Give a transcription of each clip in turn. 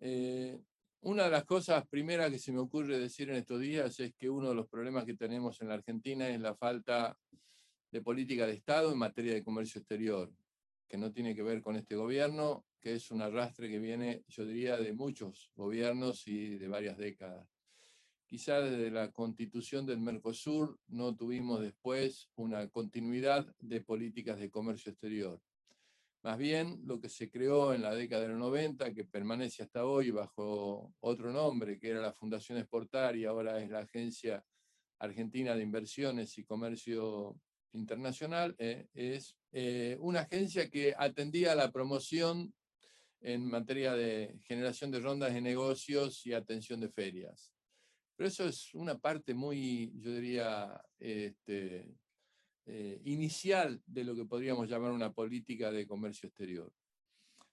Eh, una de las cosas primeras que se me ocurre decir en estos días es que uno de los problemas que tenemos en la Argentina es la falta de política de Estado en materia de comercio exterior, que no tiene que ver con este gobierno que es un arrastre que viene, yo diría, de muchos gobiernos y de varias décadas. Quizá desde la constitución del Mercosur no tuvimos después una continuidad de políticas de comercio exterior. Más bien, lo que se creó en la década de los 90, que permanece hasta hoy bajo otro nombre, que era la Fundación Exportar y ahora es la Agencia Argentina de Inversiones y Comercio Internacional, eh, es eh, una agencia que atendía a la promoción en materia de generación de rondas de negocios y atención de ferias. Pero eso es una parte muy, yo diría, este, eh, inicial de lo que podríamos llamar una política de comercio exterior.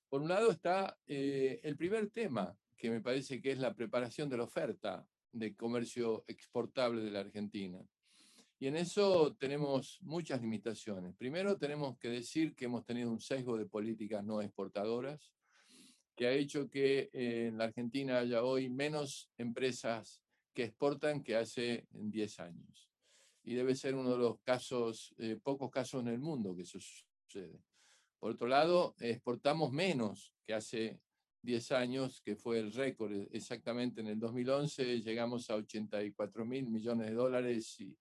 Por un lado está eh, el primer tema, que me parece que es la preparación de la oferta de comercio exportable de la Argentina. Y en eso tenemos muchas limitaciones. Primero tenemos que decir que hemos tenido un sesgo de políticas no exportadoras, que ha hecho que eh, en la Argentina haya hoy menos empresas que exportan que hace 10 años y debe ser uno de los casos, eh, pocos casos en el mundo que eso sucede. Por otro lado, exportamos menos que hace 10 años, que fue el récord. Exactamente en el 2011 llegamos a 84 mil millones de dólares y,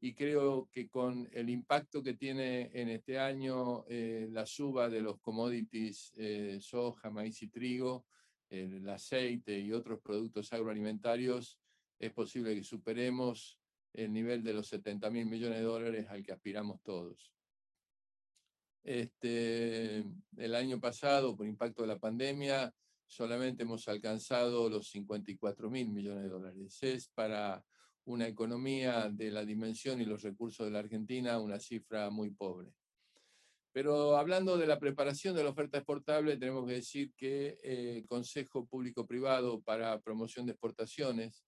y, creo que con el impacto que tiene en este año eh, la suba de los commodities, eh, soja, maíz y trigo, el aceite y otros productos agroalimentarios, es posible que superemos el nivel de los 70 mil millones de dólares al que aspiramos todos. Este, el año pasado, por impacto de la pandemia, solamente hemos alcanzado los 54 mil millones de dólares. Es para una economía de la dimensión y los recursos de la Argentina una cifra muy pobre. Pero hablando de la preparación de la oferta exportable, tenemos que decir que el eh, Consejo Público-Privado para Promoción de Exportaciones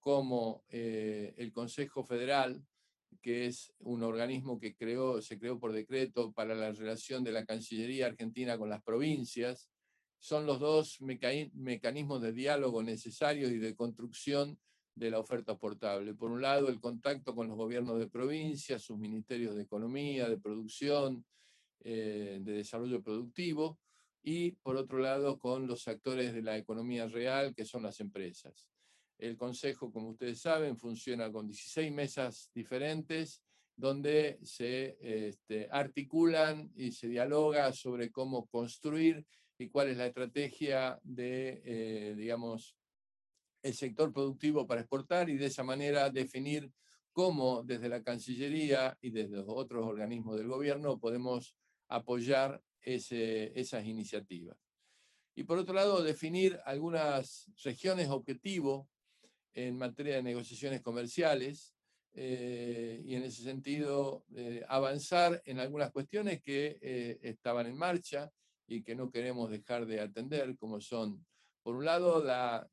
como eh, el Consejo Federal, que es un organismo que creó, se creó por decreto para la relación de la Cancillería Argentina con las provincias, son los dos mecanismos de diálogo necesarios y de construcción de la oferta portable. Por un lado, el contacto con los gobiernos de provincia, sus ministerios de economía, de producción, eh, de desarrollo productivo, y por otro lado, con los actores de la economía real, que son las empresas. El Consejo, como ustedes saben, funciona con 16 mesas diferentes donde se este, articulan y se dialoga sobre cómo construir y cuál es la estrategia de, eh, digamos, el sector productivo para exportar y de esa manera definir cómo desde la Cancillería y desde otros organismos del gobierno podemos apoyar esas iniciativas. Y por otro lado, definir algunas regiones objetivo en materia de negociaciones comerciales eh, y en ese sentido eh, avanzar en algunas cuestiones que eh, estaban en marcha y que no queremos dejar de atender, como son, por un lado, la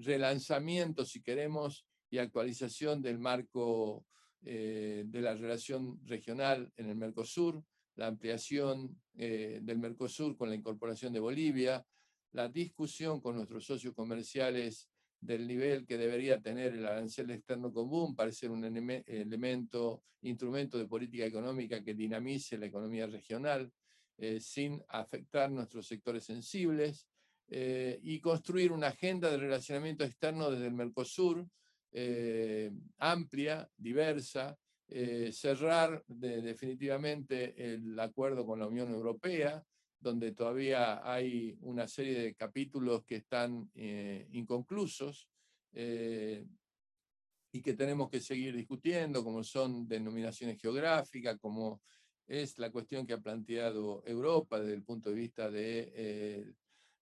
relanzamiento, si queremos, y actualización del marco de la relación regional en el Mercosur, la ampliación del Mercosur con la incorporación de Bolivia, la discusión con nuestros socios comerciales del nivel que debería tener el arancel externo común para ser un elemento, instrumento de política económica que dinamice la economía regional eh, sin afectar nuestros sectores sensibles eh, y construir una agenda de relacionamiento externo desde el Mercosur eh, amplia, diversa, cerrar definitivamente el acuerdo con la Unión Europea, donde todavía hay una serie de capítulos que están eh, inconclusos eh, y que tenemos que seguir discutiendo, como son denominaciones geográficas, como es la cuestión que ha planteado Europa desde el punto de vista de eh,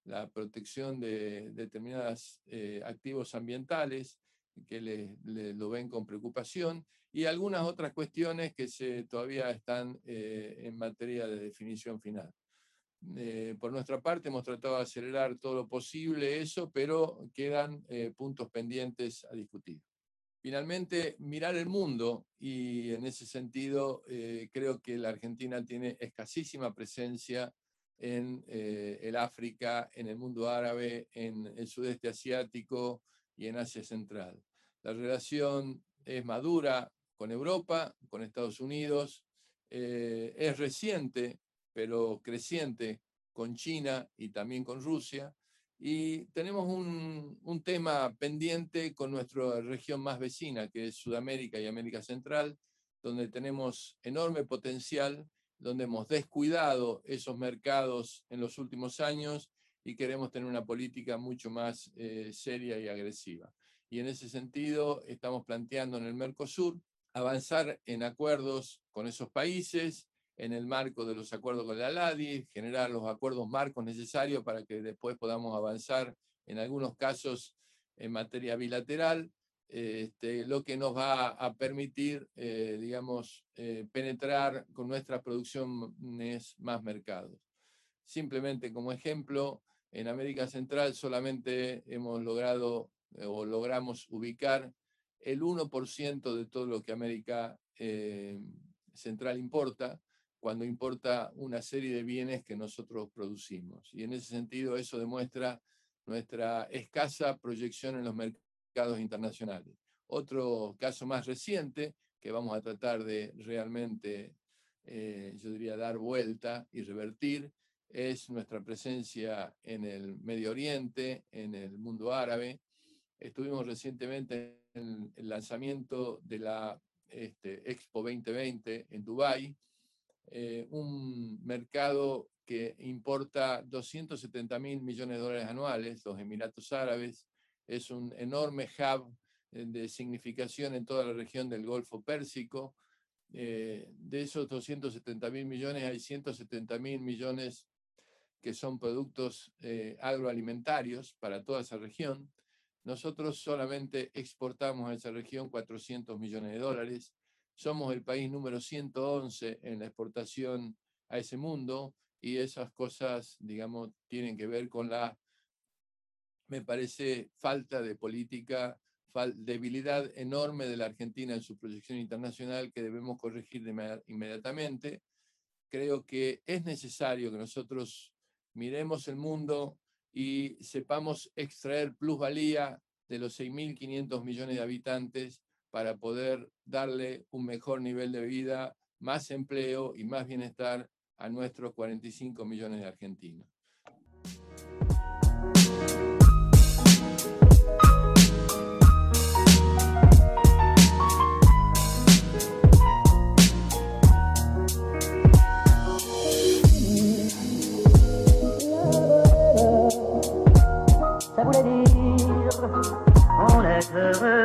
la protección de determinados activos ambientales, que lo ven con preocupación, y algunas otras cuestiones que se, todavía están en materia de definición final. Eh, por nuestra parte hemos tratado de acelerar todo lo posible eso, pero quedan eh, puntos pendientes a discutir. Finalmente, mirar el mundo y en ese sentido eh, creo que la Argentina tiene escasísima presencia en eh, el África, en el mundo árabe, en el sudeste asiático y en Asia Central. La relación es madura con Europa, con Estados Unidos, eh, es reciente, pero creciente con China y también con Rusia. Y tenemos un, un, tema pendiente con nuestra región más vecina, que es Sudamérica y América Central, donde tenemos enorme potencial, donde hemos descuidado esos mercados en los últimos años y queremos tener una política mucho más eh, seria y agresiva. Y en ese sentido estamos planteando en el Mercosur avanzar en acuerdos con esos países, en el marco de los acuerdos con la LADI, generar los acuerdos marcos necesarios para que después podamos avanzar en algunos casos en materia bilateral, este, lo que nos va a permitir, eh, digamos, eh, penetrar con nuestras producciones más mercados. Simplemente como ejemplo, en América Central solamente hemos logrado eh, o logramos ubicar el 1% de todo lo que América Central importa, cuando importa una serie de bienes que nosotros producimos. Y en ese sentido eso demuestra nuestra escasa proyección en los mercados internacionales. Otro caso más reciente que vamos a tratar de realmente, eh, yo diría, dar vuelta y revertir, es nuestra presencia en el Medio Oriente, en el mundo árabe. Estuvimos recientemente en el lanzamiento de la este, Expo 2020 en Dubái, eh, un mercado que importa 270 mil millones de dólares anuales, los Emiratos Árabes, es un enorme hub eh, de significación en toda la región del Golfo Pérsico. Eh, de esos 270 mil millones hay 170 mil millones que son productos agroalimentarios para toda esa región. Nosotros solamente exportamos a esa región 400 millones de dólares somos el país número 111 en la exportación a ese mundo y esas cosas, digamos, tienen que ver con la, me parece, falta de política, debilidad enorme de la Argentina en su proyección internacional que debemos corregir inmediatamente. Creo que es necesario que nosotros miremos el mundo y sepamos extraer plusvalía de los 6.500 millones de habitantes para poder darle un mejor nivel de vida, más empleo y más bienestar a nuestros 45 millones de argentinos. heaven.